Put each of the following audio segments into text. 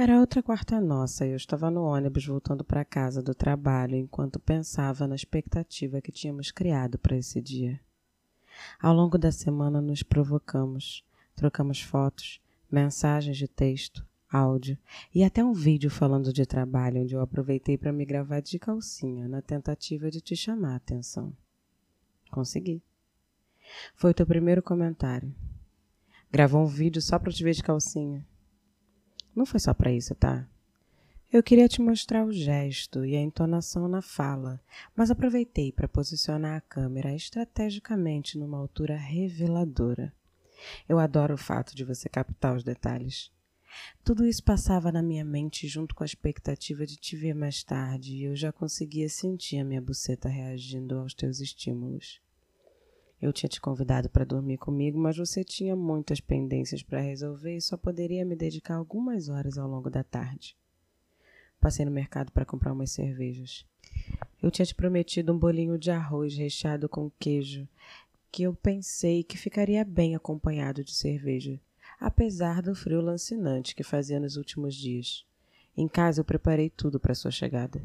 Era outra quarta nossa e eu estava no ônibus voltando para casa do trabalho enquanto pensava na expectativa que tínhamos criado para esse dia. Ao longo da semana nos provocamos, trocamos fotos, mensagens de texto, áudio e até um vídeo falando de trabalho onde eu aproveitei para me gravar de calcinha na tentativa de te chamar a atenção. Consegui. Foi o teu primeiro comentário. Gravou um vídeo só para te ver de calcinha. Não foi só para isso, tá? Eu queria te mostrar o gesto e a entonação na fala, mas aproveitei para posicionar a câmera estrategicamente numa altura reveladora. Eu adoro o fato de você captar os detalhes. Tudo isso passava na minha mente junto com a expectativa de te ver mais tarde e eu já conseguia sentir a minha buceta reagindo aos teus estímulos. Eu tinha te convidado para dormir comigo, mas você tinha muitas pendências para resolver e só poderia me dedicar algumas horas ao longo da tarde. Passei no mercado para comprar umas cervejas. Eu tinha te prometido um bolinho de arroz recheado com queijo, que eu pensei que ficaria bem acompanhado de cerveja, apesar do frio lancinante que fazia nos últimos dias. Em casa eu preparei tudo para sua chegada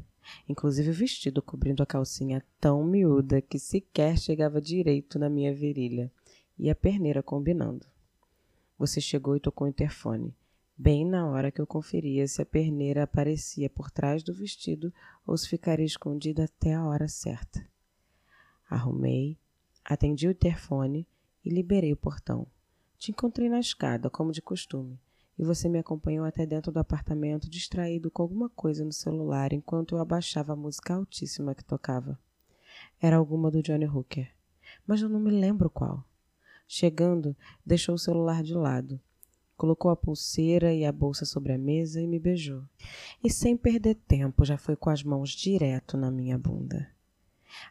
inclusive o vestido cobrindo a calcinha tão miúda que sequer chegava direito na minha virilha, e a perneira combinando. Você chegou e tocou o interfone, bem na hora que eu conferia se a perneira aparecia por trás do vestido ou se ficaria escondida até a hora certa. Arrumei, atendi o interfone e liberei o portão. Te encontrei na escada, como de costume e você me acompanhou até dentro do apartamento, distraído com alguma coisa no celular enquanto eu abaixava a música altíssima que tocava. Era alguma do Johnny Hooker, mas eu não me lembro qual. Chegando, deixou o celular de lado, colocou a pulseira e a bolsa sobre a mesa e me beijou. E sem perder tempo, já foi com as mãos direto na minha bunda.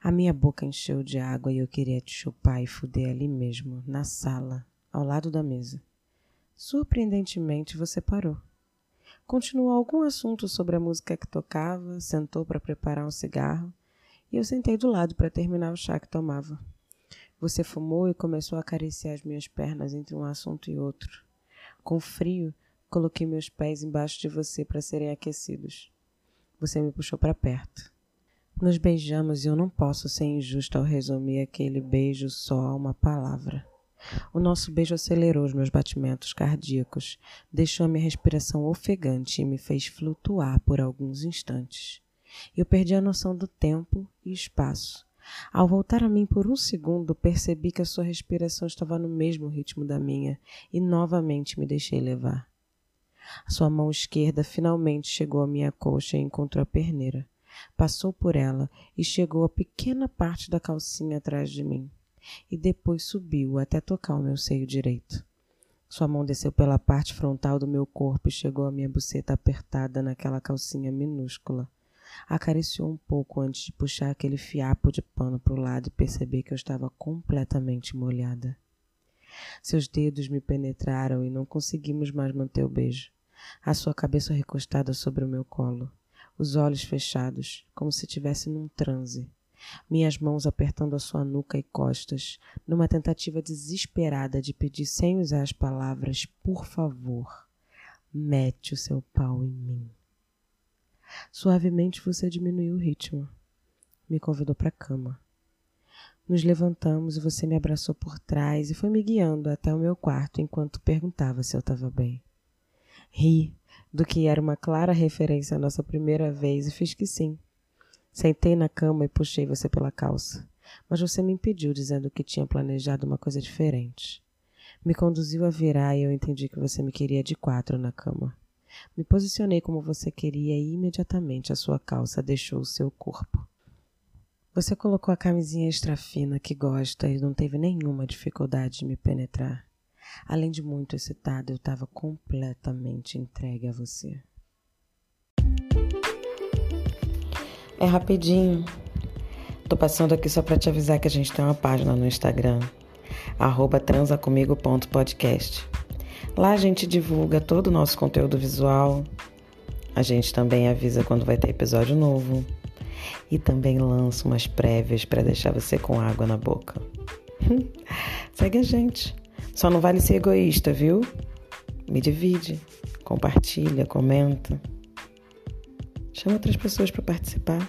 A minha boca encheu de água e eu queria te chupar e fuder ali mesmo, na sala, ao lado da mesa. Surpreendentemente, você parou. Continuou algum assunto sobre a música que tocava, sentou para preparar um cigarro e eu sentei do lado para terminar o chá que tomava. Você fumou e começou a acariciar as minhas pernas entre um assunto e outro. Com frio, coloquei meus pés embaixo de você para serem aquecidos. Você me puxou para perto. Nos beijamos e eu não posso ser injusto ao resumir aquele beijo só a uma palavra. O nosso beijo acelerou os meus batimentos cardíacos, deixou a minha respiração ofegante e me fez flutuar por alguns instantes. Eu perdi a noção do tempo e espaço. Ao voltar a mim por um segundo, percebi que a sua respiração estava no mesmo ritmo da minha e novamente me deixei levar. A sua mão esquerda finalmente chegou à minha coxa e encontrou a perneira. Passou por ela e chegou a pequena parte da calcinha atrás de mim e depois subiu até tocar o meu seio direito. Sua mão desceu pela parte frontal do meu corpo e chegou à minha buceta apertada naquela calcinha minúscula. Acariciou um pouco antes de puxar aquele fiapo de pano para o lado e perceber que eu estava completamente molhada. Seus dedos me penetraram e não conseguimos mais manter o beijo. A sua cabeça recostada sobre o meu colo, os olhos fechados, como se estivesse num transe minhas mãos apertando a sua nuca e costas, numa tentativa desesperada de pedir sem usar as palavras, por favor, mete o seu pau em mim. Suavemente você diminuiu o ritmo. Me convidou para a cama. Nos levantamos e você me abraçou por trás e foi me guiando até o meu quarto enquanto perguntava se eu estava bem. Ri do que era uma clara referência à nossa primeira vez e fiz que sim. Sentei na cama e puxei você pela calça, mas você me impediu dizendo que tinha planejado uma coisa diferente. Me conduziu a virar e eu entendi que você me queria de quatro na cama. Me posicionei como você queria e imediatamente a sua calça deixou o seu corpo. Você colocou a camisinha extra fina que gosta e não teve nenhuma dificuldade de me penetrar. Além de muito excitada, eu estava completamente entregue a você. É rapidinho. Tô passando aqui só para te avisar que a gente tem uma página no Instagram, transacomigo.podcast. Lá a gente divulga todo o nosso conteúdo visual. A gente também avisa quando vai ter episódio novo. E também lança umas prévias para deixar você com água na boca. Segue a gente. Só não vale ser egoísta, viu? me divide, compartilha, comenta. Chama outras pessoas para participar.